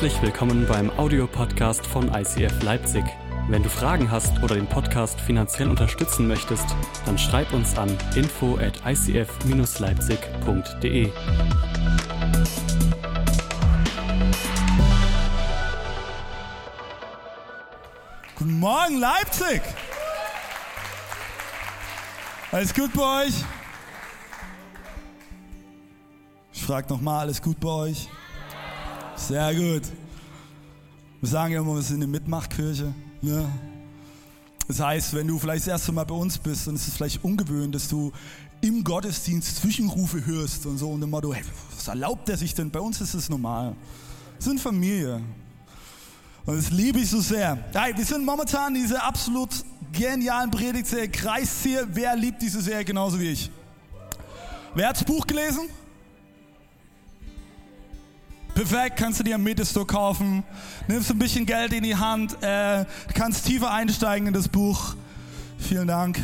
Herzlich willkommen beim Audiopodcast von ICF Leipzig. Wenn du Fragen hast oder den Podcast finanziell unterstützen möchtest, dann schreib uns an info at icf-leipzig.de. Guten Morgen, Leipzig! Alles gut bei euch? Ich frage nochmal, alles gut bei euch? Sehr gut. Wir sagen ja immer, wir sind eine Mitmachtkirche. Ne? Das heißt, wenn du vielleicht das erste Mal bei uns bist, dann ist es vielleicht ungewöhnlich, dass du im Gottesdienst Zwischenrufe hörst und so und immer du, hey, was erlaubt er sich denn? Bei uns ist es normal. Wir sind Familie. Und das liebe ich so sehr. Hey, wir sind momentan diese absolut genialen Predigtserie Kreisziel. Wer liebt diese Serie genauso wie ich? Wer hat das Buch gelesen? Perfekt, kannst du dir am Metastore kaufen. Nimmst ein bisschen Geld in die Hand. Äh, du kannst tiefer einsteigen in das Buch. Vielen Dank.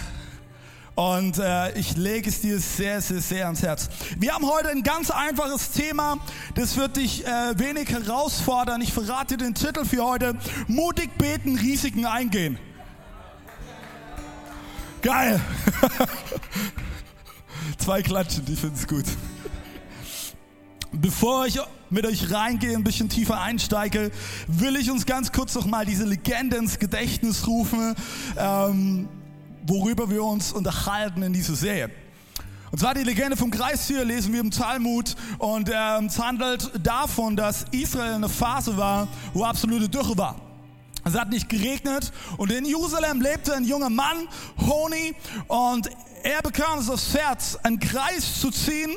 Und äh, ich lege es dir sehr, sehr, sehr ans Herz. Wir haben heute ein ganz einfaches Thema. Das wird dich äh, wenig herausfordern. Ich verrate den Titel für heute. Mutig beten, Risiken eingehen. Geil. Zwei Klatschen, die finden es gut. Bevor ich mit euch reingehe, ein bisschen tiefer einsteige, will ich uns ganz kurz noch mal diese Legende ins Gedächtnis rufen, ähm, worüber wir uns unterhalten in dieser Serie. Und zwar die Legende vom Kreistier lesen wir im Talmud und ähm, es handelt davon, dass Israel in einer Phase war, wo absolute Dürre war. Es hat nicht geregnet und in Jerusalem lebte ein junger Mann, Honi, und er bekam es aufs Herz, einen Kreis zu ziehen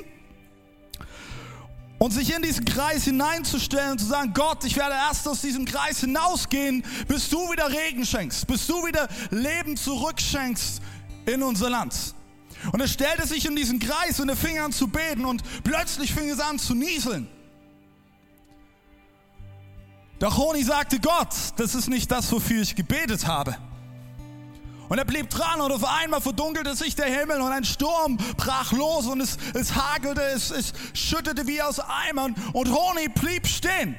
und sich in diesen Kreis hineinzustellen und zu sagen, Gott, ich werde erst aus diesem Kreis hinausgehen, bis du wieder Regen schenkst, bis du wieder Leben zurückschenkst in unser Land. Und er stellte sich in diesen Kreis und er fing an zu beten und plötzlich fing es an zu nieseln. Doch Honi sagte, Gott, das ist nicht das, wofür ich gebetet habe. Und er blieb dran und auf einmal verdunkelte sich der Himmel und ein Sturm brach los und es, es hagelte, es, es schüttete wie aus Eimern und Honi blieb stehen.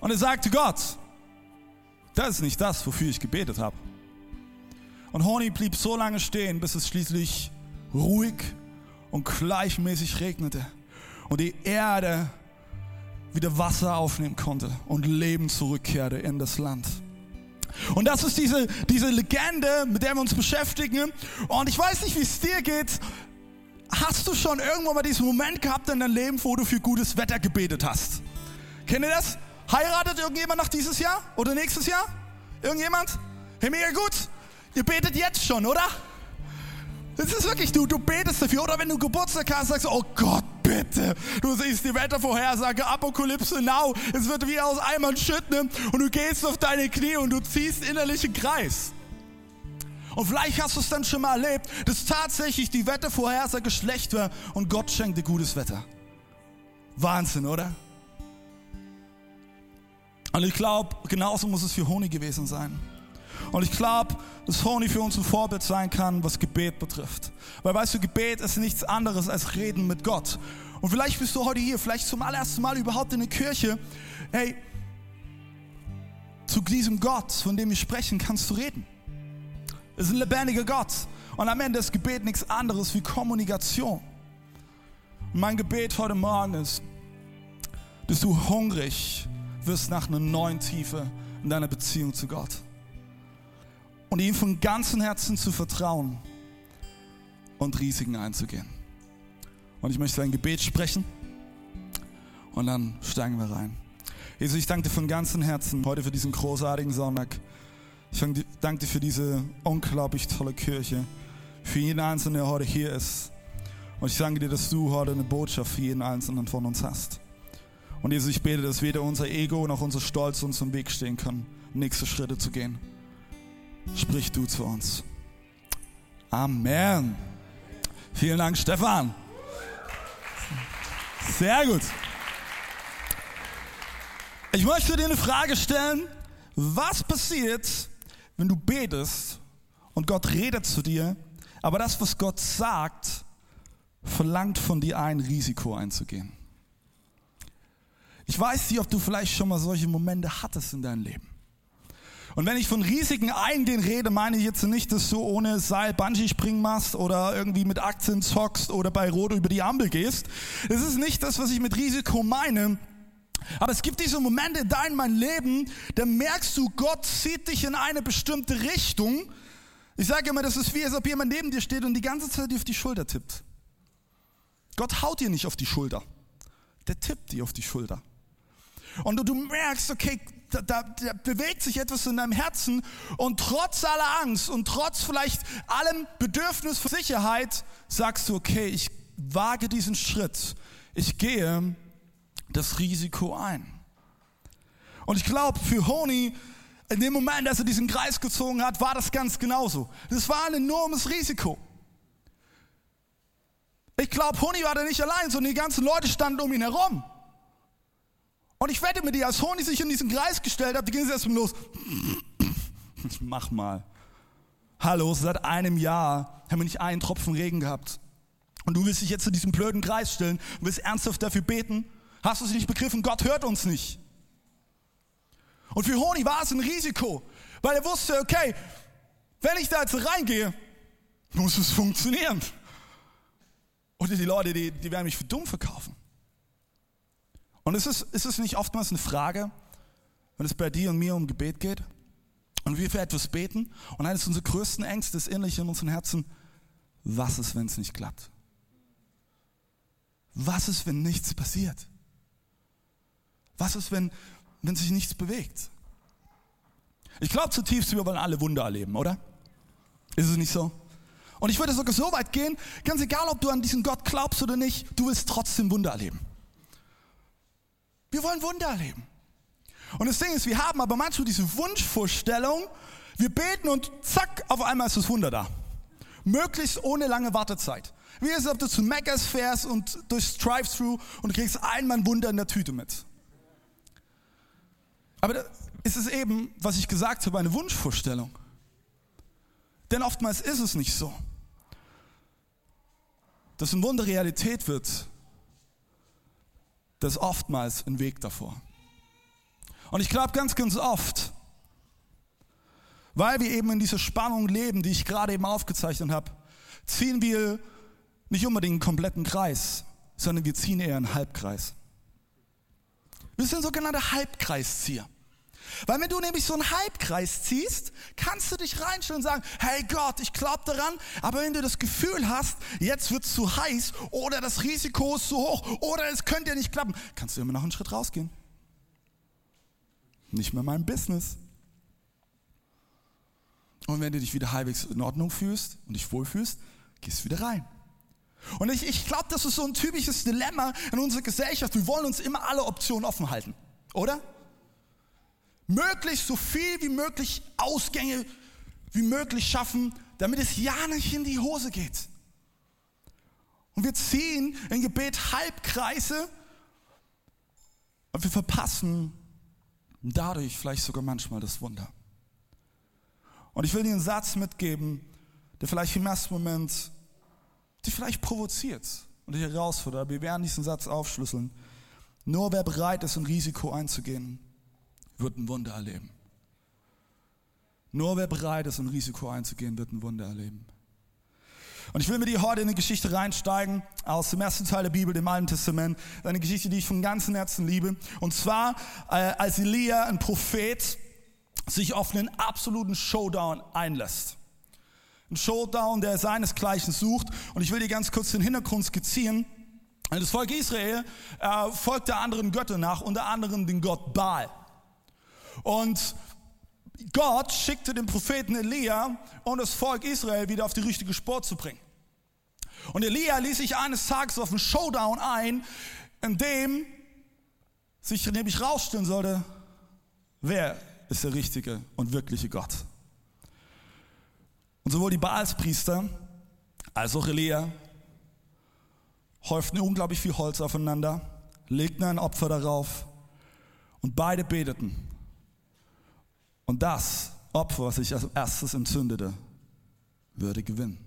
Und er sagte, Gott, das ist nicht das, wofür ich gebetet habe. Und Honi blieb so lange stehen, bis es schließlich ruhig und gleichmäßig regnete und die Erde wieder Wasser aufnehmen konnte und Leben zurückkehrte in das Land. Und das ist diese, diese Legende, mit der wir uns beschäftigen. Und ich weiß nicht, wie es dir geht. Hast du schon irgendwann mal diesen Moment gehabt in deinem Leben, wo du für gutes Wetter gebetet hast? Kennt ihr das? Heiratet irgendjemand nach dieses Jahr oder nächstes Jahr? Irgendjemand? Hey, mega gut. Ihr betet jetzt schon, oder? Das ist wirklich, du, du betest dafür. Oder wenn du Geburtstag hast, sagst du, oh Gott, bitte. Du siehst die Wettervorhersage, Apokalypse now. Es wird wie aus Eimern schütten und du gehst auf deine Knie und du ziehst innerlich einen Kreis. Und vielleicht hast du es dann schon mal erlebt, dass tatsächlich die Wettervorhersage schlecht war und Gott schenkte gutes Wetter. Wahnsinn, oder? Und ich glaube, genauso muss es für Honig gewesen sein. Und ich glaube, dass Honey für uns ein Vorbild sein kann, was Gebet betrifft. Weil weißt du, Gebet ist nichts anderes als Reden mit Gott. Und vielleicht bist du heute hier, vielleicht zum allerersten Mal überhaupt in der Kirche. Hey, zu diesem Gott, von dem wir sprechen, kannst du reden. Es ist ein lebendiger Gott. Und am Ende ist Gebet nichts anderes wie Kommunikation. Und mein Gebet heute Morgen ist, dass du hungrig wirst nach einer neuen Tiefe in deiner Beziehung zu Gott und ihm von ganzem Herzen zu vertrauen und Risiken einzugehen. Und ich möchte ein Gebet sprechen und dann steigen wir rein. Jesus, ich danke dir von ganzem Herzen heute für diesen großartigen Sonntag. Ich danke dir für diese unglaublich tolle Kirche, für jeden Einzelnen, der heute hier ist. Und ich danke dir, dass du heute eine Botschaft für jeden Einzelnen von uns hast. Und Jesus, ich bete, dass weder unser Ego noch unser Stolz uns im Weg stehen können, nächste Schritte zu gehen sprich du zu uns. Amen. Vielen Dank, Stefan. Sehr gut. Ich möchte dir eine Frage stellen. Was passiert, wenn du betest und Gott redet zu dir, aber das, was Gott sagt, verlangt von dir ein Risiko einzugehen? Ich weiß nicht, ob du vielleicht schon mal solche Momente hattest in deinem Leben. Und wenn ich von Risiken eingehen rede, meine ich jetzt nicht, dass du ohne Seil Bungee springen machst oder irgendwie mit Aktien zockst oder bei Rot über die Ampel gehst. Das ist nicht das, was ich mit Risiko meine. Aber es gibt diese Momente in deinem Leben, da merkst du, Gott zieht dich in eine bestimmte Richtung. Ich sage immer, das ist wie, als ob jemand neben dir steht und die ganze Zeit dir auf die Schulter tippt. Gott haut dir nicht auf die Schulter. Der tippt dir auf die Schulter. Und du merkst, okay, da, da, da, bewegt sich etwas in deinem Herzen und trotz aller Angst und trotz vielleicht allem Bedürfnis für Sicherheit sagst du, okay, ich wage diesen Schritt. Ich gehe das Risiko ein. Und ich glaube, für Honi, in dem Moment, als er diesen Kreis gezogen hat, war das ganz genauso. Das war ein enormes Risiko. Ich glaube, Honi war da nicht allein, sondern die ganzen Leute standen um ihn herum. Und ich wette mit dir, als Honi sich in diesen Kreis gestellt hat, die ging es erstmal los. Mach mal. Hallo, seit einem Jahr haben wir nicht einen Tropfen Regen gehabt. Und du willst dich jetzt in diesem blöden Kreis stellen und willst ernsthaft dafür beten? Hast du es nicht begriffen? Gott hört uns nicht. Und für Honi war es ein Risiko, weil er wusste, okay, wenn ich da jetzt reingehe, muss es funktionieren. Oder die Leute, die, die werden mich für dumm verkaufen. Und ist es, ist es nicht oftmals eine Frage, wenn es bei dir und mir um Gebet geht und wir für etwas beten und eines unserer größten Ängste ist innerlich in unseren Herzen, was ist, wenn es nicht klappt? Was ist, wenn nichts passiert? Was ist, wenn, wenn sich nichts bewegt? Ich glaube zutiefst, wir wollen alle Wunder erleben, oder? Ist es nicht so? Und ich würde sogar so weit gehen, ganz egal, ob du an diesen Gott glaubst oder nicht, du willst trotzdem Wunder erleben. Wir wollen Wunder erleben. Und das Ding ist, wir haben aber manchmal diese Wunschvorstellung, wir beten und zack, auf einmal ist das Wunder da. Möglichst ohne lange Wartezeit. Wie es, ob du zu Meccas fährst und durchs Drive-Thru und kriegst einmal ein Wunder in der Tüte mit. Aber da ist es eben, was ich gesagt habe, eine Wunschvorstellung. Denn oftmals ist es nicht so. Dass ein Wunder Realität wird, das ist oftmals ein Weg davor. Und ich glaube ganz, ganz oft, weil wir eben in dieser Spannung leben, die ich gerade eben aufgezeichnet habe, ziehen wir nicht unbedingt einen kompletten Kreis, sondern wir ziehen eher einen Halbkreis. Wir sind sogenannte Halbkreiszieher. Weil wenn du nämlich so einen Halbkreis ziehst, kannst du dich reinstellen und sagen, hey Gott, ich glaube daran, aber wenn du das Gefühl hast, jetzt wird es zu heiß oder das Risiko ist zu hoch oder es könnte ja nicht klappen, kannst du immer noch einen Schritt rausgehen. Nicht mehr mein Business. Und wenn du dich wieder halbwegs in Ordnung fühlst und dich wohlfühlst, gehst wieder rein. Und ich, ich glaube, das ist so ein typisches Dilemma in unserer Gesellschaft. Wir wollen uns immer alle Optionen offen halten, oder? Möglichst so viel wie möglich Ausgänge wie möglich schaffen, damit es ja nicht in die Hose geht. Und wir ziehen im Gebet Halbkreise und wir verpassen dadurch vielleicht sogar manchmal das Wunder. Und ich will dir einen Satz mitgeben, der vielleicht im ersten Moment dich vielleicht provoziert und dich herausfordert. Aber wir werden diesen Satz aufschlüsseln. Nur wer bereit ist, ein Risiko einzugehen, wird ein Wunder erleben. Nur wer bereit ist, ein Risiko einzugehen, wird ein Wunder erleben. Und ich will mit dir heute in eine Geschichte reinsteigen aus dem ersten Teil der Bibel, dem Alten Testament. Eine Geschichte, die ich von ganzem Herzen liebe. Und zwar, äh, als Elia, ein Prophet, sich auf einen absoluten Showdown einlässt. Ein Showdown, der seinesgleichen sucht. Und ich will dir ganz kurz den Hintergrund skizzieren. Das Volk Israel äh, folgte anderen Göttern nach, unter anderem den Gott Baal. Und Gott schickte den Propheten Elia, um das Volk Israel wieder auf die richtige Spur zu bringen. Und Elia ließ sich eines Tages auf einen Showdown ein, in dem sich nämlich rausstellen sollte, wer ist der richtige und wirkliche Gott. Und sowohl die Baalspriester als auch Elia häuften unglaublich viel Holz aufeinander, legten ein Opfer darauf und beide beteten. Und das Opfer, was sich als erstes entzündete, würde gewinnen.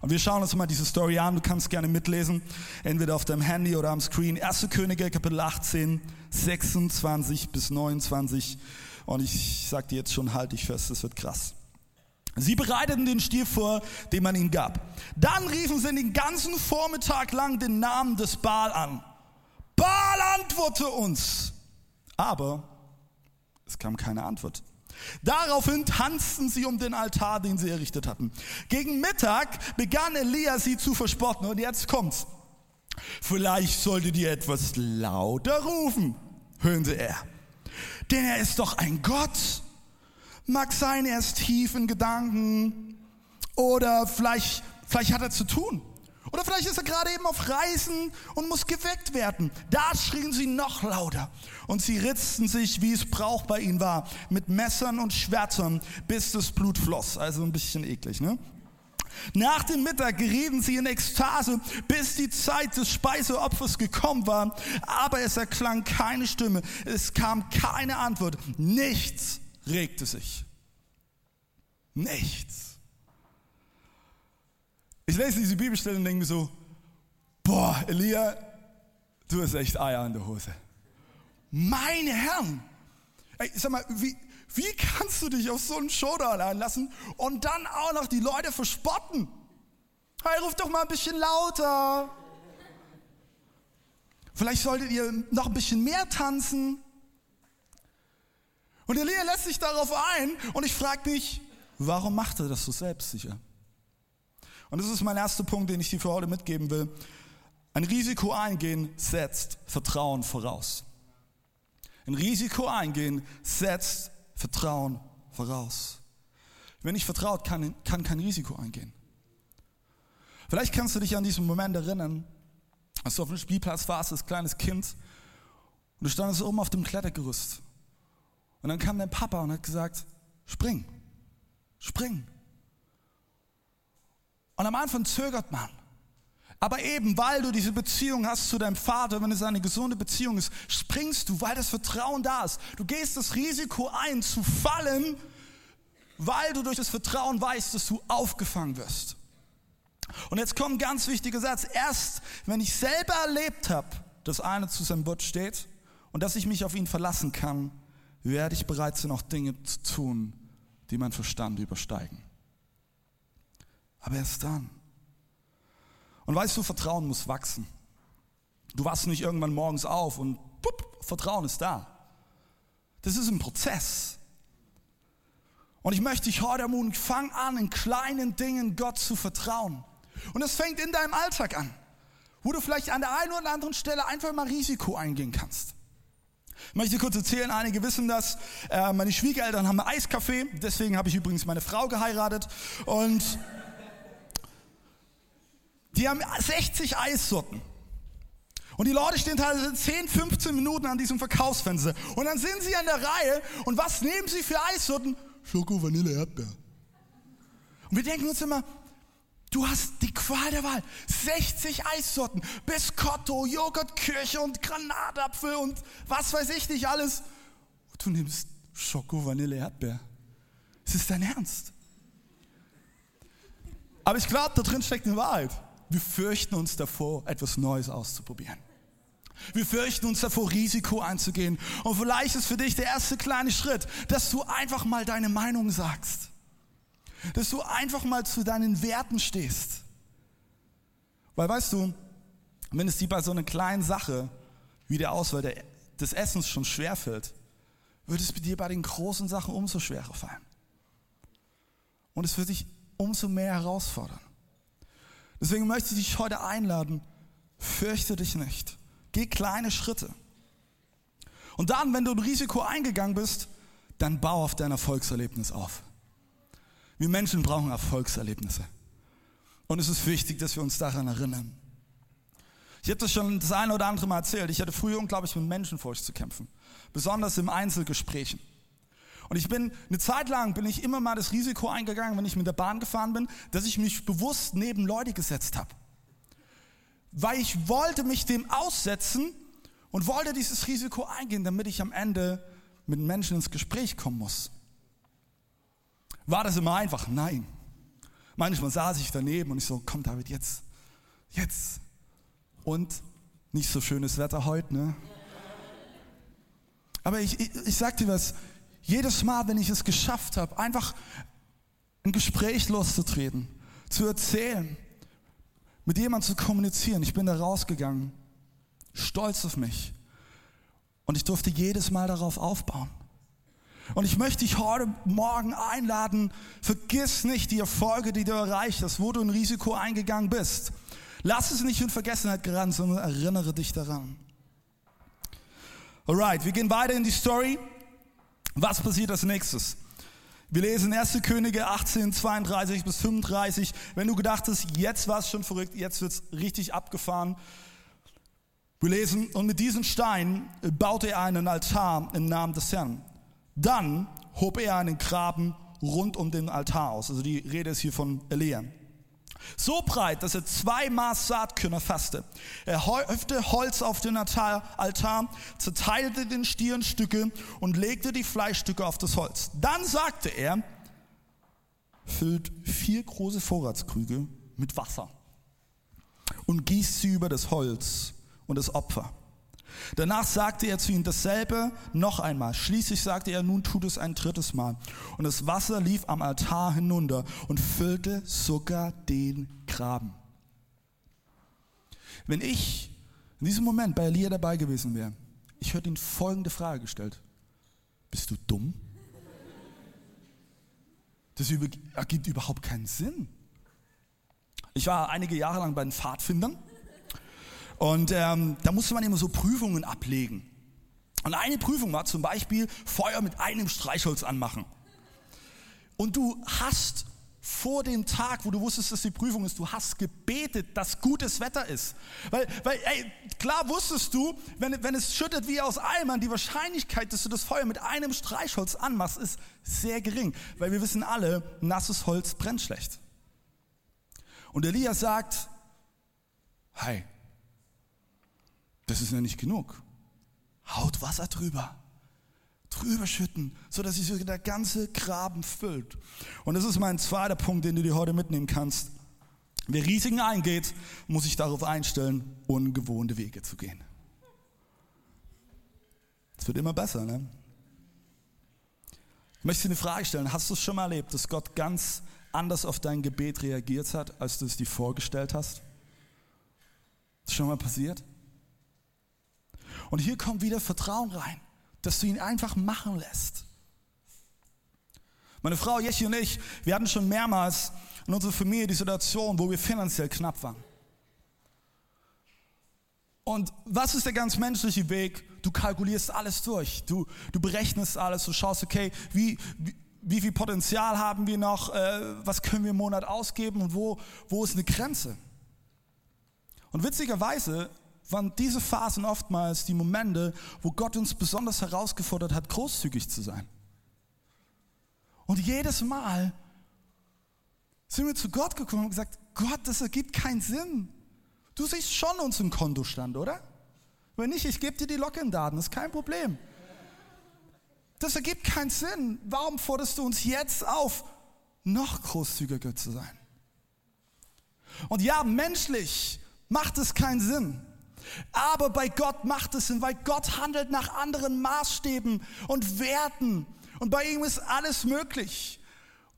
Und wir schauen uns mal diese Story an. Du kannst gerne mitlesen, entweder auf deinem Handy oder am Screen. 1. Könige, Kapitel 18, 26 bis 29. Und ich sag dir jetzt schon, halt dich fest, das wird krass. Sie bereiteten den Stier vor, den man ihnen gab. Dann riefen sie den ganzen Vormittag lang den Namen des Baal an. Baal antworte uns. Aber es kam keine Antwort. Daraufhin tanzten sie um den Altar, den sie errichtet hatten. Gegen Mittag begann Elia sie zu verspotten. Und jetzt kommt's. Vielleicht solltet ihr etwas lauter rufen, höhnte er. Denn er ist doch ein Gott. Mag sein, er ist tief in Gedanken. Oder vielleicht, vielleicht hat er zu tun. Oder vielleicht ist er gerade eben auf Reisen und muss geweckt werden. Da schrien sie noch lauter und sie ritzten sich, wie es Brauch bei ihnen war, mit Messern und Schwertern, bis das Blut floss. Also ein bisschen eklig, ne? Nach dem Mittag gerieten sie in Ekstase, bis die Zeit des Speiseopfers gekommen war, aber es erklang keine Stimme, es kam keine Antwort, nichts regte sich. Nichts. Ich lese diese Bibelstelle und denke mir so, boah, Elia, du hast echt Eier in der Hose. Meine Herren, ey, sag mal, wie, wie kannst du dich auf so einen Showdown einlassen und dann auch noch die Leute verspotten? Hey, ruf doch mal ein bisschen lauter. Vielleicht solltet ihr noch ein bisschen mehr tanzen. Und Elia lässt sich darauf ein und ich frage mich, warum macht er das so selbstsicher? Und das ist mein erster Punkt, den ich dir für heute mitgeben will. Ein Risiko eingehen setzt Vertrauen voraus. Ein Risiko eingehen setzt Vertrauen voraus. Wenn ich vertraut, kann, kann kein Risiko eingehen. Vielleicht kannst du dich an diesen Moment erinnern, als du auf dem Spielplatz warst als kleines Kind und du standest oben auf dem Klettergerüst. Und dann kam dein Papa und hat gesagt, spring, spring. Und am Anfang zögert man. Aber eben weil du diese Beziehung hast zu deinem Vater, wenn es eine gesunde Beziehung ist, springst du, weil das Vertrauen da ist. Du gehst das Risiko ein, zu fallen, weil du durch das Vertrauen weißt, dass du aufgefangen wirst. Und jetzt kommt ein ganz wichtiger Satz. Erst wenn ich selber erlebt habe, dass einer zu seinem Wort steht und dass ich mich auf ihn verlassen kann, werde ich bereit sein, auch Dinge zu tun, die mein Verstand übersteigen. Aber erst dann. Und weißt du, Vertrauen muss wachsen. Du wachst nicht irgendwann morgens auf und pup, Vertrauen ist da. Das ist ein Prozess. Und ich möchte dich heute ermutigen, fang an, in kleinen Dingen Gott zu vertrauen. Und es fängt in deinem Alltag an, wo du vielleicht an der einen oder anderen Stelle einfach mal Risiko eingehen kannst. Ich möchte kurz erzählen, einige wissen das, äh, meine Schwiegereltern haben Eiscafé, deswegen habe ich übrigens meine Frau geheiratet und die haben 60 Eissorten. Und die Leute stehen teilweise 10, 15 Minuten an diesem Verkaufsfenster. Und dann sind sie an der Reihe. Und was nehmen sie für Eissorten? Schoko, Vanille, Erdbeer. Und wir denken uns immer, du hast die Qual der Wahl. 60 Eissorten. Biscotto, Joghurtkirche und Granatapfel und was weiß ich nicht alles. Und du nimmst Schoko, Vanille, Erdbeer. Ist es dein Ernst? Aber ich glaube, da drin steckt eine Wahrheit. Wir fürchten uns davor, etwas Neues auszuprobieren. Wir fürchten uns davor, Risiko einzugehen. Und vielleicht ist für dich der erste kleine Schritt, dass du einfach mal deine Meinung sagst. Dass du einfach mal zu deinen Werten stehst. Weil weißt du, wenn es dir bei so einer kleinen Sache wie der Auswahl des Essens schon schwerfällt, wird es dir bei den großen Sachen umso schwerer fallen. Und es wird dich umso mehr herausfordern. Deswegen möchte ich dich heute einladen, fürchte dich nicht. Geh kleine Schritte. Und dann, wenn du ein Risiko eingegangen bist, dann bau auf dein Erfolgserlebnis auf. Wir Menschen brauchen Erfolgserlebnisse. Und es ist wichtig, dass wir uns daran erinnern. Ich habe das schon das eine oder andere Mal erzählt. Ich hatte früher unglaublich mit Menschenfurcht zu kämpfen. Besonders im Einzelgesprächen. Und ich bin, eine Zeit lang bin ich immer mal das Risiko eingegangen, wenn ich mit der Bahn gefahren bin, dass ich mich bewusst neben Leute gesetzt habe. Weil ich wollte mich dem aussetzen und wollte dieses Risiko eingehen, damit ich am Ende mit Menschen ins Gespräch kommen muss. War das immer einfach? Nein. Manchmal saß ich daneben und ich so, komm David, jetzt, jetzt. Und nicht so schönes Wetter heute, ne? Aber ich, ich, ich sag dir was, jedes Mal, wenn ich es geschafft habe, einfach ein Gespräch loszutreten, zu erzählen, mit jemandem zu kommunizieren, ich bin da rausgegangen, stolz auf mich. Und ich durfte jedes Mal darauf aufbauen. Und ich möchte dich heute Morgen einladen, vergiss nicht die Erfolge, die du erreicht hast, wo du ein Risiko eingegangen bist. Lass es nicht in Vergessenheit geraten, sondern erinnere dich daran. Alright, wir gehen weiter in die Story. Was passiert als nächstes? Wir lesen 1. Könige 18, 32 bis 35. Wenn du gedacht hast, jetzt war es schon verrückt, jetzt wird es richtig abgefahren. Wir lesen, und mit diesem Stein baute er einen Altar im Namen des Herrn. Dann hob er einen Graben rund um den Altar aus. Also die Rede ist hier von Elia. So breit, dass er zwei Maß Saatkörner fasste. Er häufte Holz auf den Altar, zerteilte den Stier in Stücke und legte die Fleischstücke auf das Holz. Dann sagte er, füllt vier große Vorratskrüge mit Wasser und gießt sie über das Holz und das Opfer. Danach sagte er zu ihm dasselbe noch einmal. Schließlich sagte er, nun tut es ein drittes Mal. Und das Wasser lief am Altar hinunter und füllte sogar den Graben. Wenn ich in diesem Moment bei Elia dabei gewesen wäre, ich hätte ihn folgende Frage gestellt. Bist du dumm? Das ergibt überhaupt keinen Sinn. Ich war einige Jahre lang bei den Pfadfindern und ähm, da musste man immer so Prüfungen ablegen. Und eine Prüfung war zum Beispiel Feuer mit einem Streichholz anmachen. Und du hast vor dem Tag, wo du wusstest, dass die Prüfung ist, du hast gebetet, dass gutes Wetter ist. Weil, weil ey, klar wusstest du, wenn, wenn es schüttet wie aus Eimern, die Wahrscheinlichkeit, dass du das Feuer mit einem Streichholz anmachst, ist sehr gering. Weil wir wissen alle, nasses Holz brennt schlecht. Und Elia sagt, hey, das ist ja nicht genug. Haut Wasser drüber. Drüber schütten, sodass sich der ganze Graben füllt. Und das ist mein zweiter Punkt, den du dir heute mitnehmen kannst. Wer Risiken eingeht, muss sich darauf einstellen, ungewohnte Wege zu gehen. Es wird immer besser, ne? Ich möchte dir eine Frage stellen. Hast du es schon mal erlebt, dass Gott ganz anders auf dein Gebet reagiert hat, als du es dir vorgestellt hast? Ist das schon mal passiert? Und hier kommt wieder Vertrauen rein, dass du ihn einfach machen lässt. Meine Frau Jeschi und ich, wir hatten schon mehrmals in unserer Familie die Situation, wo wir finanziell knapp waren. Und was ist der ganz menschliche Weg? Du kalkulierst alles durch, du, du berechnest alles, du schaust, okay, wie, wie, wie viel Potenzial haben wir noch, äh, was können wir im Monat ausgeben und wo, wo ist eine Grenze? Und witzigerweise waren diese Phasen oftmals die Momente, wo Gott uns besonders herausgefordert hat, großzügig zu sein. Und jedes Mal sind wir zu Gott gekommen und gesagt, Gott, das ergibt keinen Sinn. Du siehst schon unseren Kontostand, oder? Wenn nicht, ich gebe dir die Login-Daten, ist kein Problem. Das ergibt keinen Sinn. Warum forderst du uns jetzt auf, noch großzügiger zu sein? Und ja, menschlich macht es keinen Sinn. Aber bei Gott macht es Sinn, weil Gott handelt nach anderen Maßstäben und Werten. Und bei ihm ist alles möglich.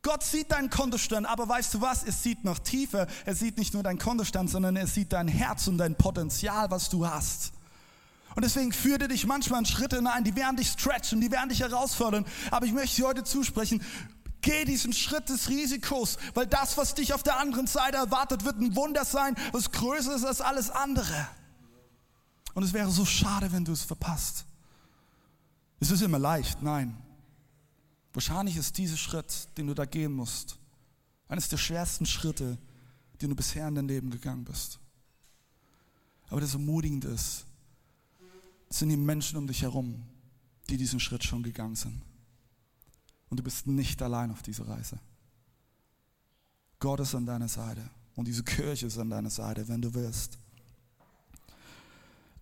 Gott sieht deinen Kontostand, aber weißt du was? Er sieht noch tiefer. Er sieht nicht nur deinen Kontostand, sondern er sieht dein Herz und dein Potenzial, was du hast. Und deswegen führt er dich manchmal in Schritte hinein, die werden dich stretchen, die werden dich herausfordern. Aber ich möchte dir heute zusprechen, Geh diesen Schritt des Risikos, weil das, was dich auf der anderen Seite erwartet, wird ein Wunder sein, was größer ist als alles andere. Und es wäre so schade, wenn du es verpasst. Es ist immer leicht, nein. Wahrscheinlich ist dieser Schritt, den du da gehen musst, eines der schwersten Schritte, den du bisher in dein Leben gegangen bist. Aber das Ermutigende ist, es sind die Menschen um dich herum, die diesen Schritt schon gegangen sind. Und du bist nicht allein auf dieser Reise. Gott ist an deiner Seite und diese Kirche ist an deiner Seite, wenn du willst.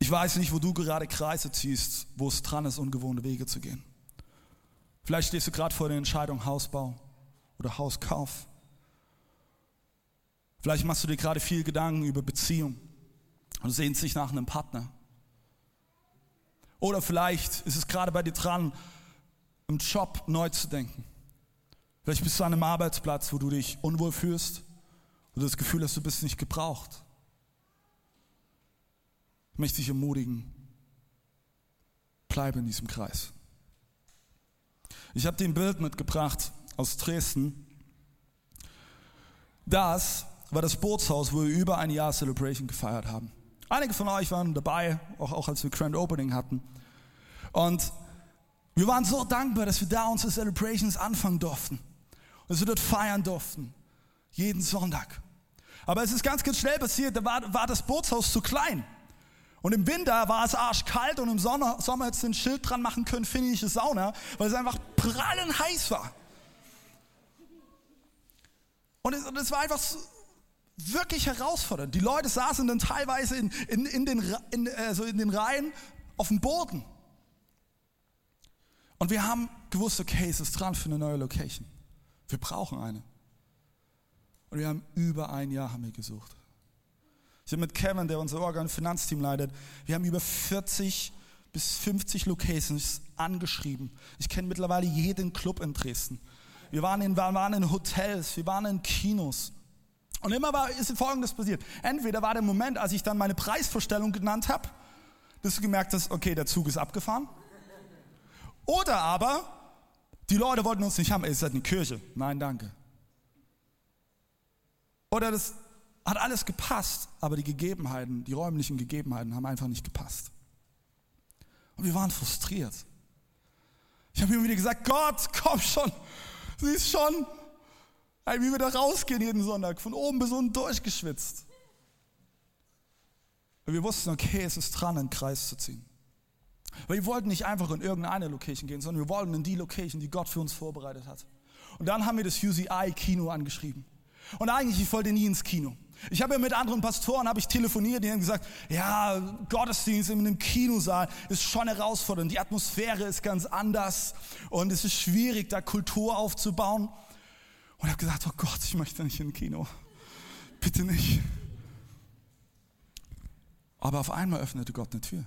Ich weiß nicht, wo du gerade Kreise ziehst, wo es dran ist, ungewohnte Wege zu gehen. Vielleicht stehst du gerade vor der Entscheidung Hausbau oder Hauskauf. Vielleicht machst du dir gerade viel Gedanken über Beziehung und sehnst dich nach einem Partner. Oder vielleicht ist es gerade bei dir dran, im Job neu zu denken. Vielleicht bist du an einem Arbeitsplatz, wo du dich unwohl fühlst, du das Gefühl hast, du bist nicht gebraucht. Möchte dich ermutigen, bleibe in diesem Kreis. Ich habe dir ein Bild mitgebracht aus Dresden. Das war das Bootshaus, wo wir über ein Jahr Celebration gefeiert haben. Einige von euch waren dabei, auch, auch als wir Grand Opening hatten. Und wir waren so dankbar, dass wir da unsere Celebrations anfangen durften. Und dass wir dort feiern durften. Jeden Sonntag. Aber es ist ganz, ganz schnell passiert, da war, war das Bootshaus zu klein. Und im Winter war es arschkalt und im Sommer, Sommer hättest du ein Schild dran machen können, finnische Sauna, weil es einfach prallend heiß war. Und es, und es war einfach so, wirklich herausfordernd. Die Leute saßen dann teilweise in, in, in, den, in, also in den Reihen auf dem Boden. Und wir haben gewusst, okay, es ist dran für eine neue Location. Wir brauchen eine. Und wir haben über ein Jahr haben wir gesucht. Ich habe mit Kevin, der unser Organ- Finanzteam leitet, wir haben über 40 bis 50 Locations angeschrieben. Ich kenne mittlerweile jeden Club in Dresden. Wir waren in, waren in Hotels, wir waren in Kinos. Und immer war, ist Folgendes passiert. Entweder war der Moment, als ich dann meine Preisvorstellung genannt habe, dass du gemerkt hast, okay, der Zug ist abgefahren. Oder aber, die Leute wollten uns nicht haben, ihr seid eine Kirche. Nein, danke. Oder das hat alles gepasst, aber die Gegebenheiten, die räumlichen Gegebenheiten haben einfach nicht gepasst. Und wir waren frustriert. Ich habe immer wieder gesagt, Gott, komm schon, siehst schon, wie wir da rausgehen jeden Sonntag, von oben bis unten durchgeschwitzt. Und wir wussten, okay, es ist dran, einen Kreis zu ziehen. Weil wir wollten nicht einfach in irgendeine Location gehen, sondern wir wollten in die Location, die Gott für uns vorbereitet hat. Und dann haben wir das UCI-Kino angeschrieben. Und eigentlich, ich wollte nie ins Kino. Ich habe ja mit anderen Pastoren habe ich telefoniert, die haben gesagt, ja, Gottesdienst in einem Kinosaal ist schon herausfordernd. Die Atmosphäre ist ganz anders und es ist schwierig, da Kultur aufzubauen. Und ich habe gesagt, oh Gott, ich möchte nicht in ein Kino. Bitte nicht. Aber auf einmal öffnete Gott eine Tür.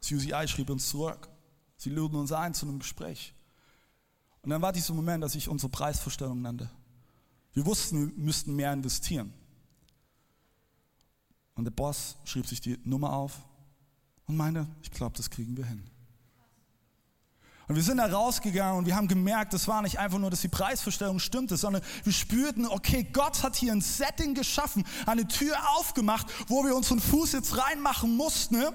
Das UCI schrieb uns zurück. Sie luden uns ein zu einem Gespräch. Und dann war dieser Moment, dass ich unsere Preisvorstellung nannte. Wir wussten, wir müssten mehr investieren. Und der Boss schrieb sich die Nummer auf und meinte, ich glaube, das kriegen wir hin. Und wir sind da rausgegangen und wir haben gemerkt, das war nicht einfach nur, dass die Preisvorstellung stimmte, sondern wir spürten, okay, Gott hat hier ein Setting geschaffen, eine Tür aufgemacht, wo wir unseren Fuß jetzt reinmachen mussten. Ne?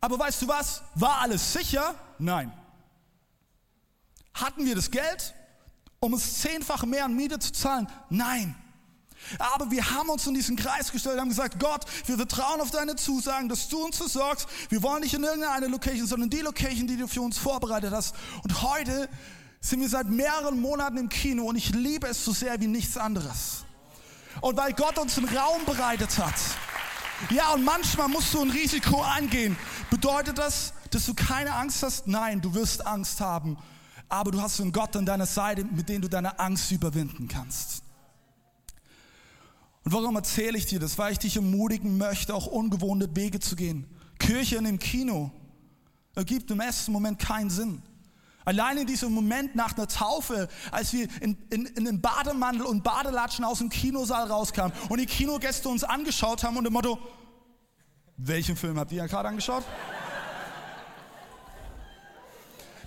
Aber weißt du was? War alles sicher? Nein. Hatten wir das Geld, um es zehnfach mehr an Miete zu zahlen? Nein. Aber wir haben uns in diesen Kreis gestellt, haben gesagt, Gott, wir vertrauen auf deine Zusagen, dass du uns versorgst. Wir wollen nicht in irgendeine Location, sondern die Location, die du für uns vorbereitet hast. Und heute sind wir seit mehreren Monaten im Kino und ich liebe es so sehr wie nichts anderes. Und weil Gott uns einen Raum bereitet hat. Ja, und manchmal musst du ein Risiko eingehen. Bedeutet das, dass du keine Angst hast? Nein, du wirst Angst haben. Aber du hast einen Gott an deiner Seite, mit dem du deine Angst überwinden kannst. Und warum erzähle ich dir das? Weil ich dich ermutigen möchte, auch ungewohnte Wege zu gehen. Kirche in dem Kino ergibt im ersten Moment keinen Sinn. Allein in diesem Moment nach einer Taufe, als wir in, in, in den Bademantel und Badelatschen aus dem Kinosaal rauskamen und die Kinogäste uns angeschaut haben und dem Motto, welchen Film habt ihr ja gerade angeschaut?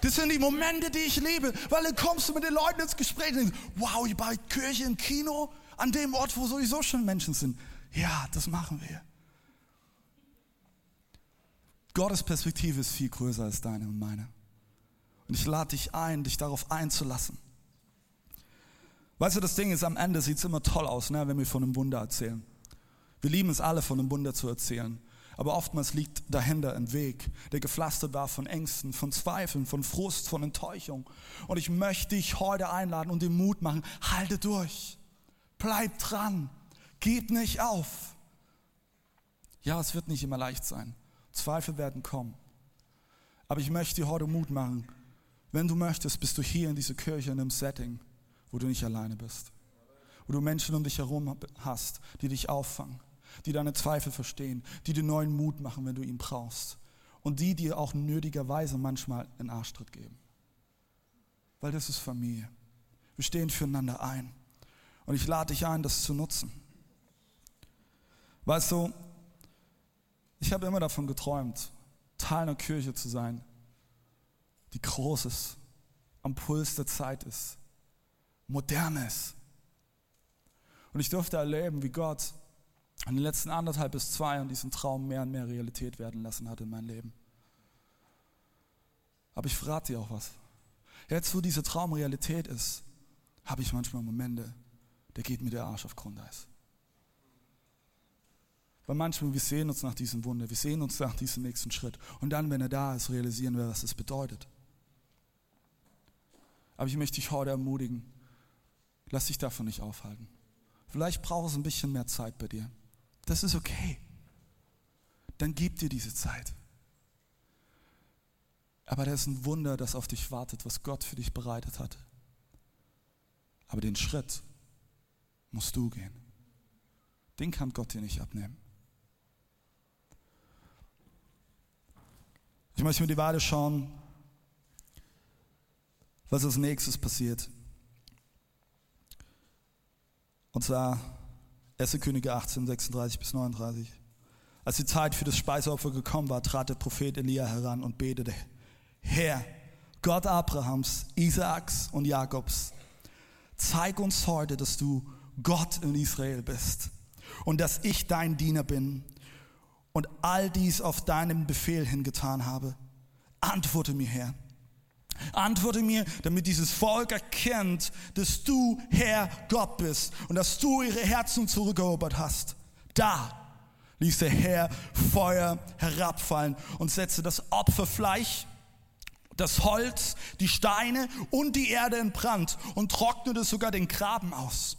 Das sind die Momente, die ich liebe, weil dann kommst du mit den Leuten ins Gespräch und denkst, wow, ihr bei Kirche im Kino, an dem Ort, wo sowieso schon Menschen sind. Ja, das machen wir. Gottes Perspektive ist viel größer als deine und meine. Und ich lade dich ein, dich darauf einzulassen. Weißt du, das Ding ist, am Ende sieht es immer toll aus, ne, wenn wir von einem Wunder erzählen. Wir lieben es alle, von einem Wunder zu erzählen. Aber oftmals liegt dahinter ein Weg, der gepflastert war von Ängsten, von Zweifeln, von Frust, von Enttäuschung. Und ich möchte dich heute einladen und dir Mut machen, halte durch. Bleib dran. Gib nicht auf. Ja, es wird nicht immer leicht sein. Zweifel werden kommen. Aber ich möchte dir heute Mut machen. Wenn du möchtest, bist du hier in dieser Kirche in einem Setting, wo du nicht alleine bist. wo du Menschen um dich herum hast, die dich auffangen, die deine Zweifel verstehen, die dir neuen Mut machen, wenn du ihn brauchst und die dir auch nötigerweise manchmal einen Arschtritt geben. Weil das ist Familie. Wir stehen füreinander ein. Und ich lade dich ein, das zu nutzen. Weißt du, ich habe immer davon geträumt, Teil einer Kirche zu sein, die groß ist, am Puls der Zeit ist, modern ist. Und ich durfte erleben, wie Gott in den letzten anderthalb bis zwei Jahren diesen Traum mehr und mehr Realität werden lassen hat in meinem Leben. Aber ich verrate dir auch was. Jetzt, wo dieser Traum Realität ist, habe ich manchmal Momente, da geht mir der Arsch auf Grundeis. Weil manchmal, wir sehen uns nach diesem Wunder, wir sehen uns nach diesem nächsten Schritt. Und dann, wenn er da ist, realisieren wir, was das bedeutet. Aber ich möchte dich heute ermutigen, lass dich davon nicht aufhalten. Vielleicht braucht es ein bisschen mehr Zeit bei dir. Das ist okay. Dann gib dir diese Zeit. Aber da ist ein Wunder, das auf dich wartet, was Gott für dich bereitet hat. Aber den Schritt musst du gehen. Den kann Gott dir nicht abnehmen. Ich möchte mir die Weile schauen, was als nächstes passiert. Und zwar 1. Könige 18, 36 bis 39. Als die Zeit für das Speiseopfer gekommen war, trat der Prophet Elia heran und betete, Herr, Gott Abrahams, Isaaks und Jakobs, zeig uns heute, dass du Gott in Israel bist und dass ich dein Diener bin und all dies auf deinem Befehl hingetan habe. Antworte mir, Herr. Antworte mir, damit dieses Volk erkennt, dass du Herr Gott bist und dass du ihre Herzen zurückerobert hast. Da ließ der Herr Feuer herabfallen und setzte das Opferfleisch, das Holz, die Steine und die Erde in Brand und trocknete sogar den Graben aus.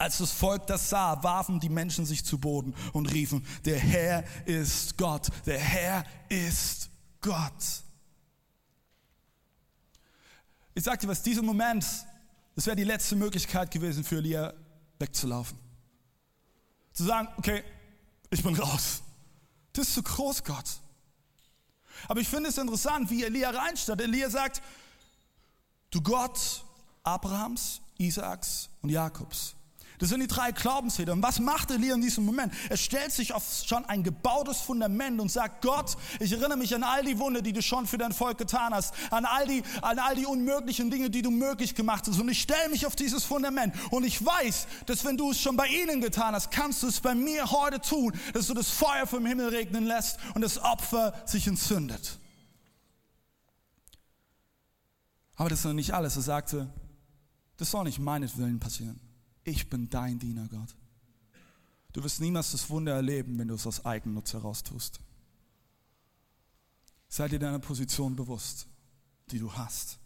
Als das Volk das sah, warfen die Menschen sich zu Boden und riefen, der Herr ist Gott, der Herr ist Gott. Ich sag dir was, dieser Moment, das wäre die letzte Möglichkeit gewesen für Elia wegzulaufen. Zu sagen, okay, ich bin raus. Das ist zu groß, Gott. Aber ich finde es interessant, wie Elia reinstatt. Elia sagt, du Gott Abrahams, Isaaks und Jakobs. Das sind die drei Glaubensväter. Und was macht Elia in diesem Moment? Er stellt sich auf schon ein gebautes Fundament und sagt, Gott, ich erinnere mich an all die Wunder, die du schon für dein Volk getan hast, an all die, an all die unmöglichen Dinge, die du möglich gemacht hast. Und ich stelle mich auf dieses Fundament. Und ich weiß, dass wenn du es schon bei ihnen getan hast, kannst du es bei mir heute tun, dass du das Feuer vom Himmel regnen lässt und das Opfer sich entzündet. Aber das ist noch nicht alles. Er sagte, das soll nicht meinetwillen passieren ich bin dein Diener, Gott. Du wirst niemals das Wunder erleben, wenn du es aus Eigennutz heraus tust. Sei dir deiner Position bewusst, die du hast.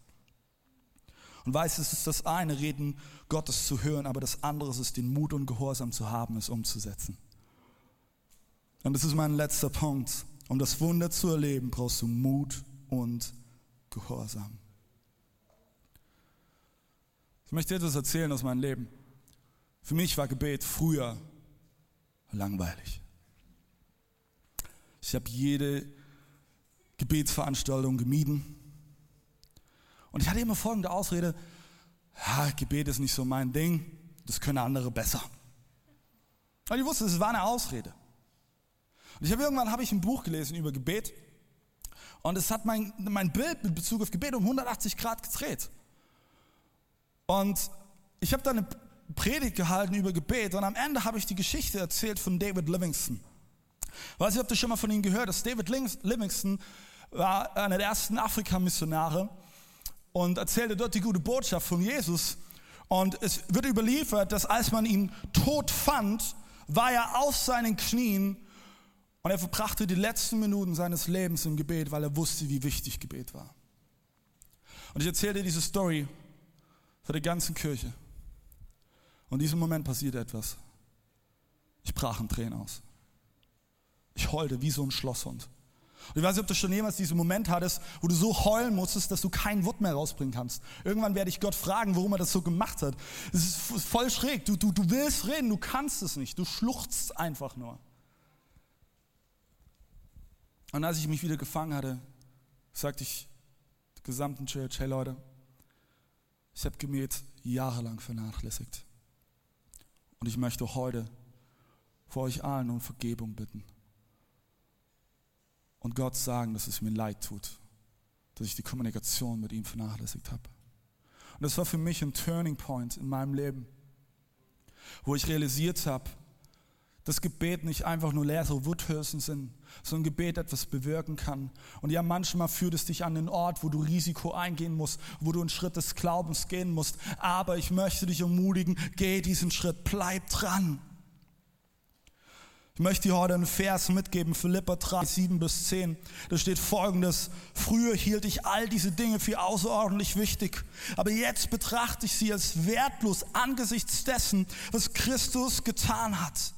Und weißt, es ist das eine, Reden Gottes zu hören, aber das andere ist den Mut und Gehorsam zu haben, es umzusetzen. Und das ist mein letzter Punkt. Um das Wunder zu erleben, brauchst du Mut und Gehorsam. Ich möchte dir etwas erzählen aus meinem Leben. Für mich war Gebet früher langweilig. Ich habe jede Gebetsveranstaltung gemieden. Und ich hatte immer folgende Ausrede, ja, Gebet ist nicht so mein Ding, das können andere besser. Und ich wusste, es war eine Ausrede. Und ich habe irgendwann habe ich ein Buch gelesen über Gebet und es hat mein, mein Bild mit Bezug auf Gebet um 180 Grad gedreht. Und ich habe dann eine Predigt gehalten über Gebet und am Ende habe ich die Geschichte erzählt von David Livingston. Weiß ich, ob du schon mal von ihm gehört hast. David Livingston war einer der ersten Afrika-Missionare und erzählte dort die gute Botschaft von Jesus. Und es wird überliefert, dass als man ihn tot fand, war er auf seinen Knien und er verbrachte die letzten Minuten seines Lebens im Gebet, weil er wusste, wie wichtig Gebet war. Und ich erzähle dir diese Story für die ganze Kirche. Und in diesem Moment passierte etwas. Ich brach in Tränen aus. Ich heulte wie so ein Schlosshund. Und ich weiß nicht, ob du schon jemals diesen Moment hattest, wo du so heulen musstest, dass du kein Wort mehr rausbringen kannst. Irgendwann werde ich Gott fragen, warum er das so gemacht hat. Es ist voll schräg. Du, du, du willst reden, du kannst es nicht. Du schluchzt einfach nur. Und als ich mich wieder gefangen hatte, sagte ich der gesamten Church, hey Leute, ich habe Gebet jahrelang vernachlässigt. Und ich möchte heute vor euch allen um Vergebung bitten und Gott sagen, dass es mir leid tut, dass ich die Kommunikation mit ihm vernachlässigt habe. Und das war für mich ein Turning Point in meinem Leben, wo ich realisiert habe, dass Gebet nicht einfach nur leere Wuthülsen sind, sondern Gebet etwas bewirken kann. Und ja, manchmal führt es dich an den Ort, wo du Risiko eingehen musst, wo du einen Schritt des Glaubens gehen musst. Aber ich möchte dich ermutigen, geh diesen Schritt, bleib dran. Ich möchte dir heute einen Vers mitgeben, Philippa 3, 7 bis 10. Da steht folgendes, früher hielt ich all diese Dinge für außerordentlich wichtig, aber jetzt betrachte ich sie als wertlos angesichts dessen, was Christus getan hat.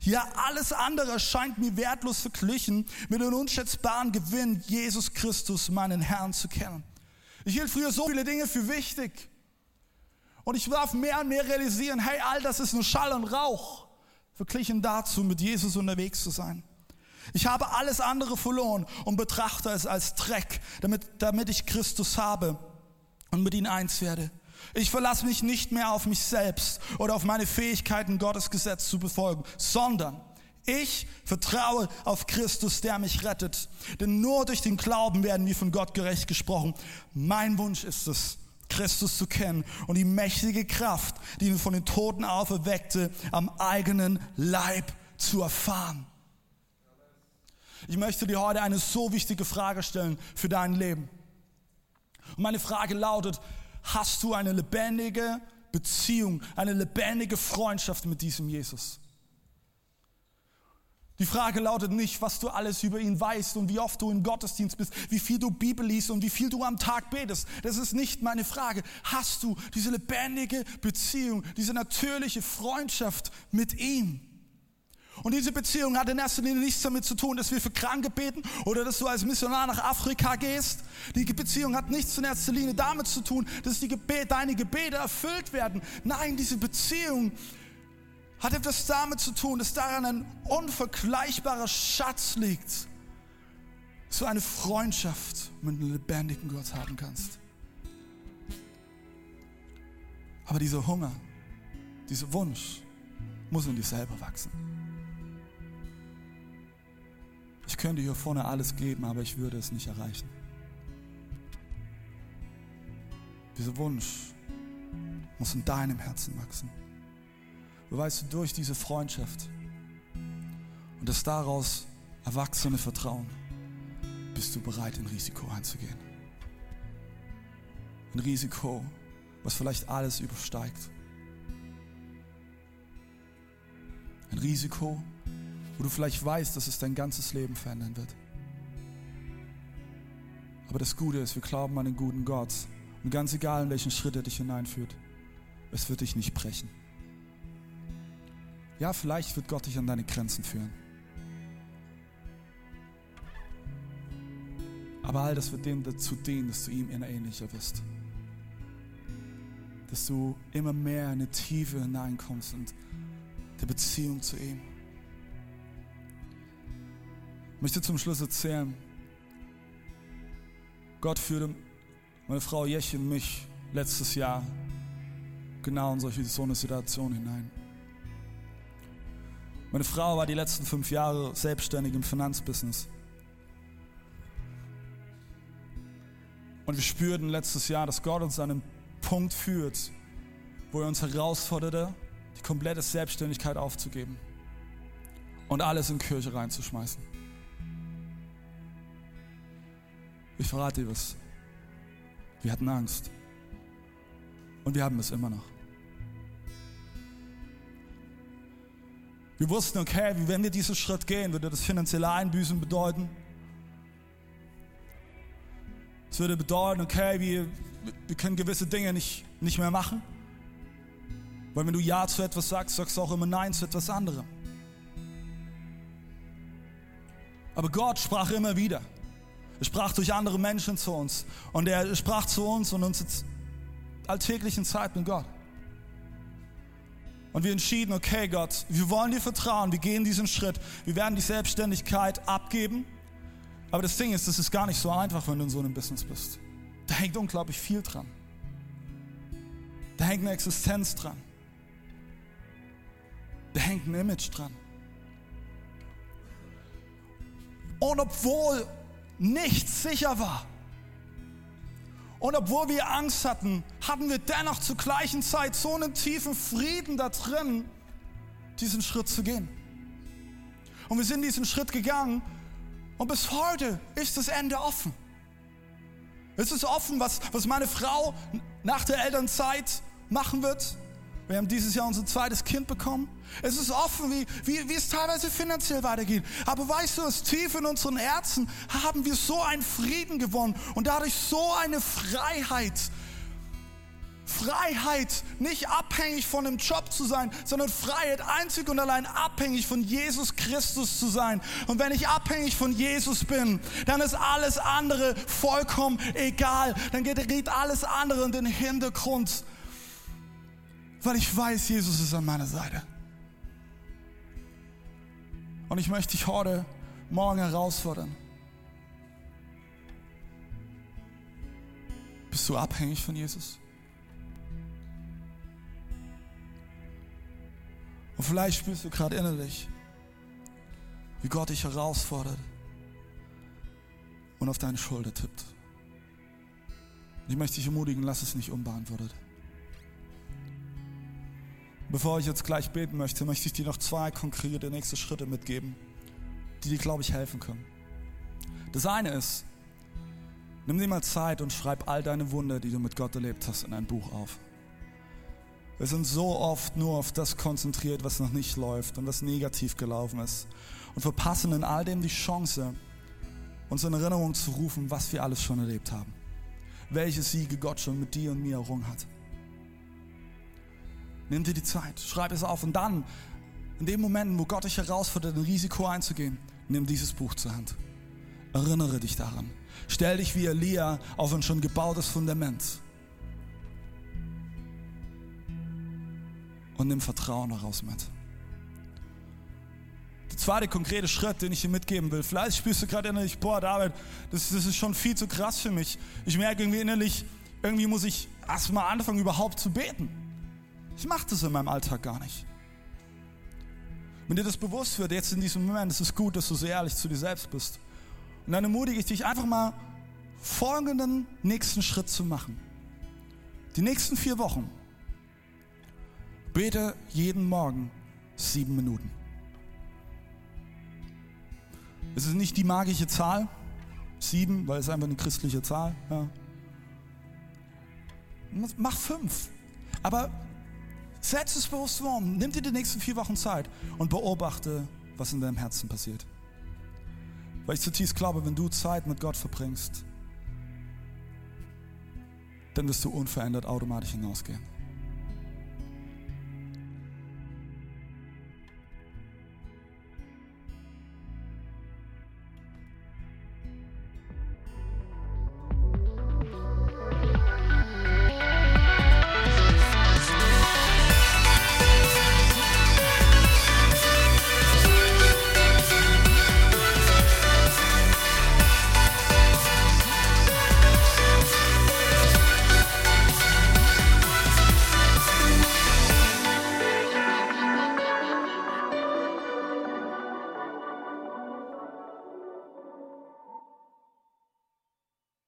Ja, alles andere scheint mir wertlos verglichen mit dem unschätzbaren Gewinn, Jesus Christus, meinen Herrn, zu kennen. Ich hielt früher so viele Dinge für wichtig. Und ich darf mehr und mehr realisieren, hey, all das ist nur Schall und Rauch verglichen dazu, mit Jesus unterwegs zu sein. Ich habe alles andere verloren und betrachte es als Dreck, damit, damit ich Christus habe und mit ihm eins werde. Ich verlasse mich nicht mehr auf mich selbst oder auf meine Fähigkeiten, Gottes Gesetz zu befolgen, sondern ich vertraue auf Christus, der mich rettet. Denn nur durch den Glauben werden wir von Gott gerecht gesprochen. Mein Wunsch ist es, Christus zu kennen und die mächtige Kraft, die ihn von den Toten auferweckte, am eigenen Leib zu erfahren. Ich möchte dir heute eine so wichtige Frage stellen für dein Leben. Und meine Frage lautet, hast du eine lebendige Beziehung, eine lebendige Freundschaft mit diesem Jesus? Die Frage lautet nicht, was du alles über ihn weißt und wie oft du im Gottesdienst bist, wie viel du Bibel liest und wie viel du am Tag betest. Das ist nicht meine Frage. Hast du diese lebendige Beziehung, diese natürliche Freundschaft mit ihm? Und diese Beziehung hat in erster Linie nichts damit zu tun, dass wir für Kranke beten oder dass du als Missionar nach Afrika gehst. Die Beziehung hat nichts in erster Linie damit zu tun, dass die Gebete, deine Gebete erfüllt werden. Nein, diese Beziehung hat etwas damit zu tun, dass daran ein unvergleichbarer Schatz liegt, so eine Freundschaft mit einem lebendigen Gott haben kannst. Aber dieser Hunger, dieser Wunsch muss in dir selber wachsen. Ich könnte hier vorne alles geben, aber ich würde es nicht erreichen. Dieser Wunsch muss in deinem Herzen wachsen. Du weißt, durch diese Freundschaft und das daraus erwachsene Vertrauen bist du bereit, ein Risiko einzugehen. Ein Risiko, was vielleicht alles übersteigt. Ein Risiko, wo du vielleicht weißt, dass es dein ganzes Leben verändern wird. Aber das Gute ist, wir glauben an den guten Gott. Und ganz egal, in welchen Schritt er dich hineinführt, es wird dich nicht brechen. Ja, vielleicht wird Gott dich an deine Grenzen führen. Aber all das wird dem dazu dienen, dass du ihm immer ähnlicher wirst. Dass du immer mehr in eine Tiefe hineinkommst und der Beziehung zu ihm. Ich möchte zum Schluss erzählen, Gott führte meine Frau Jeche und mich letztes Jahr genau in solche, so eine Situation hinein. Meine Frau war die letzten fünf Jahre selbstständig im Finanzbusiness. Und wir spürten letztes Jahr, dass Gott uns an einen Punkt führt, wo er uns herausforderte, die komplette Selbstständigkeit aufzugeben und alles in Kirche reinzuschmeißen. Ich verrate dir was. Wir hatten Angst. Und wir haben es immer noch. Wir wussten, okay, wenn wir diesen Schritt gehen, würde das finanzielle Einbüßen bedeuten. Es würde bedeuten, okay, wir, wir können gewisse Dinge nicht, nicht mehr machen. Weil wenn du Ja zu etwas sagst, sagst du auch immer Nein zu etwas anderem. Aber Gott sprach immer wieder. Er sprach durch andere Menschen zu uns. Und er sprach zu uns und uns alltäglichen Zeit mit Gott. Und wir entschieden, okay Gott, wir wollen dir vertrauen, wir gehen diesen Schritt, wir werden die Selbstständigkeit abgeben. Aber das Ding ist, das ist gar nicht so einfach, wenn du in so einem Business bist. Da hängt unglaublich viel dran. Da hängt eine Existenz dran. Da hängt ein Image dran. Und obwohl nichts sicher war, und obwohl wir Angst hatten, hatten wir dennoch zur gleichen Zeit so einen tiefen Frieden da drin, diesen Schritt zu gehen. Und wir sind diesen Schritt gegangen und bis heute ist das Ende offen. Es ist offen, was, was meine Frau nach der Elternzeit machen wird. Wir haben dieses Jahr unser zweites Kind bekommen. Es ist offen, wie, wie, wie es teilweise finanziell weitergeht. Aber weißt du, dass tief in unseren Herzen haben wir so einen Frieden gewonnen und dadurch so eine Freiheit. Freiheit, nicht abhängig von einem Job zu sein, sondern Freiheit einzig und allein abhängig von Jesus Christus zu sein. Und wenn ich abhängig von Jesus bin, dann ist alles andere vollkommen egal. Dann geht alles andere in den Hintergrund weil ich weiß, Jesus ist an meiner Seite. Und ich möchte dich heute Morgen herausfordern. Bist du abhängig von Jesus? Und vielleicht spürst du gerade innerlich, wie Gott dich herausfordert und auf deine Schulter tippt. Und ich möchte dich ermutigen, lass es nicht unbeantwortet. Bevor ich jetzt gleich beten möchte, möchte ich dir noch zwei konkrete nächste Schritte mitgeben, die dir, glaube ich, helfen können. Das eine ist, nimm dir mal Zeit und schreib all deine Wunder, die du mit Gott erlebt hast, in ein Buch auf. Wir sind so oft nur auf das konzentriert, was noch nicht läuft und was negativ gelaufen ist und verpassen in all dem die Chance, uns in Erinnerung zu rufen, was wir alles schon erlebt haben. Welche Siege Gott schon mit dir und mir errungen hat. Nimm dir die Zeit, schreib es auf und dann, in dem Moment, wo Gott dich herausfordert, ein Risiko einzugehen, nimm dieses Buch zur Hand. Erinnere dich daran. Stell dich wie Elia auf ein schon gebautes Fundament. Und nimm Vertrauen daraus mit. Der zweite konkrete Schritt, den ich dir mitgeben will, vielleicht spürst du gerade innerlich, boah, David, das, das ist schon viel zu krass für mich. Ich merke irgendwie innerlich, irgendwie muss ich erstmal anfangen, überhaupt zu beten. Ich mache das in meinem Alltag gar nicht. Wenn dir das bewusst wird, jetzt in diesem Moment, ist es gut, dass du so ehrlich zu dir selbst bist. Und dann ermutige ich dich einfach mal, folgenden nächsten Schritt zu machen. Die nächsten vier Wochen. Bete jeden Morgen sieben Minuten. Es ist nicht die magische Zahl, sieben, weil es einfach eine christliche Zahl. Ja. Mach fünf. Aber Setz es bewusst um. Nimm dir die nächsten vier Wochen Zeit und beobachte, was in deinem Herzen passiert. Weil ich zutiefst glaube, wenn du Zeit mit Gott verbringst, dann wirst du unverändert automatisch hinausgehen.